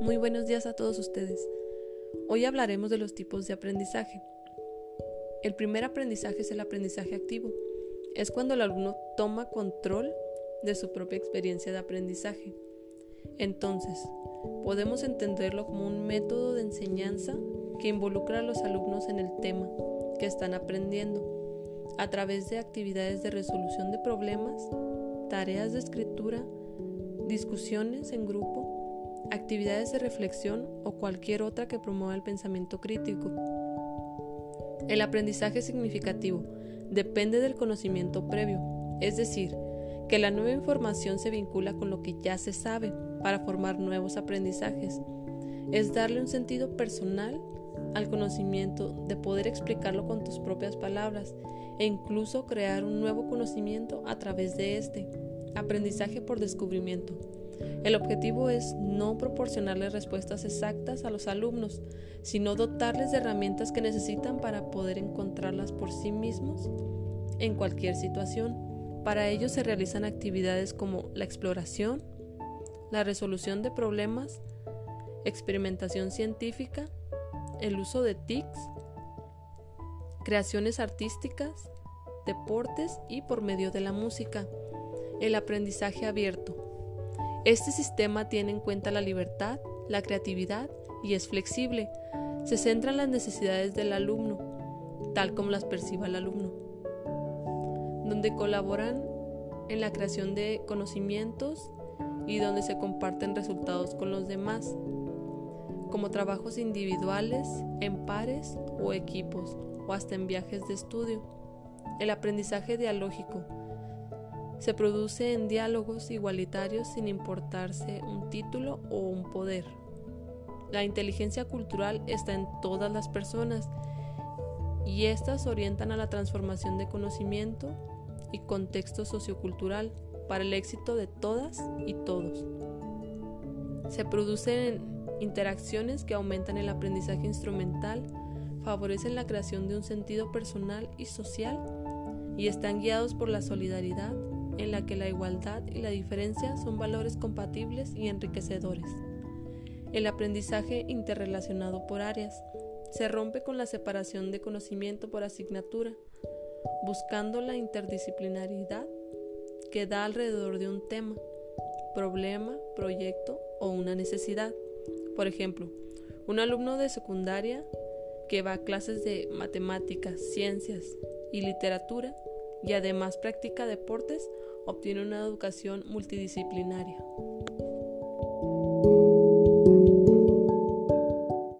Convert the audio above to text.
Muy buenos días a todos ustedes. Hoy hablaremos de los tipos de aprendizaje. El primer aprendizaje es el aprendizaje activo. Es cuando el alumno toma control de su propia experiencia de aprendizaje. Entonces, podemos entenderlo como un método de enseñanza que involucra a los alumnos en el tema que están aprendiendo a través de actividades de resolución de problemas, tareas de escritura, discusiones en grupo, actividades de reflexión o cualquier otra que promueva el pensamiento crítico. El aprendizaje significativo depende del conocimiento previo, es decir, que la nueva información se vincula con lo que ya se sabe para formar nuevos aprendizajes. Es darle un sentido personal al conocimiento, de poder explicarlo con tus propias palabras e incluso crear un nuevo conocimiento a través de este. Aprendizaje por descubrimiento. El objetivo es no proporcionarles respuestas exactas a los alumnos, sino dotarles de herramientas que necesitan para poder encontrarlas por sí mismos en cualquier situación. Para ello se realizan actividades como la exploración, la resolución de problemas, experimentación científica, el uso de TICs, creaciones artísticas, deportes y por medio de la música. El aprendizaje abierto. Este sistema tiene en cuenta la libertad, la creatividad y es flexible. Se centra en las necesidades del alumno, tal como las perciba el alumno, donde colaboran en la creación de conocimientos y donde se comparten resultados con los demás, como trabajos individuales, en pares o equipos, o hasta en viajes de estudio. El aprendizaje dialógico se produce en diálogos igualitarios sin importarse un título o un poder. La inteligencia cultural está en todas las personas y éstas orientan a la transformación de conocimiento y contexto sociocultural para el éxito de todas y todos. Se producen interacciones que aumentan el aprendizaje instrumental, favorecen la creación de un sentido personal y social y están guiados por la solidaridad, en la que la igualdad y la diferencia son valores compatibles y enriquecedores. El aprendizaje interrelacionado por áreas se rompe con la separación de conocimiento por asignatura, buscando la interdisciplinaridad que da alrededor de un tema, problema, proyecto o una necesidad. Por ejemplo, un alumno de secundaria que va a clases de matemáticas, ciencias y literatura y además practica deportes obtiene una educación multidisciplinaria.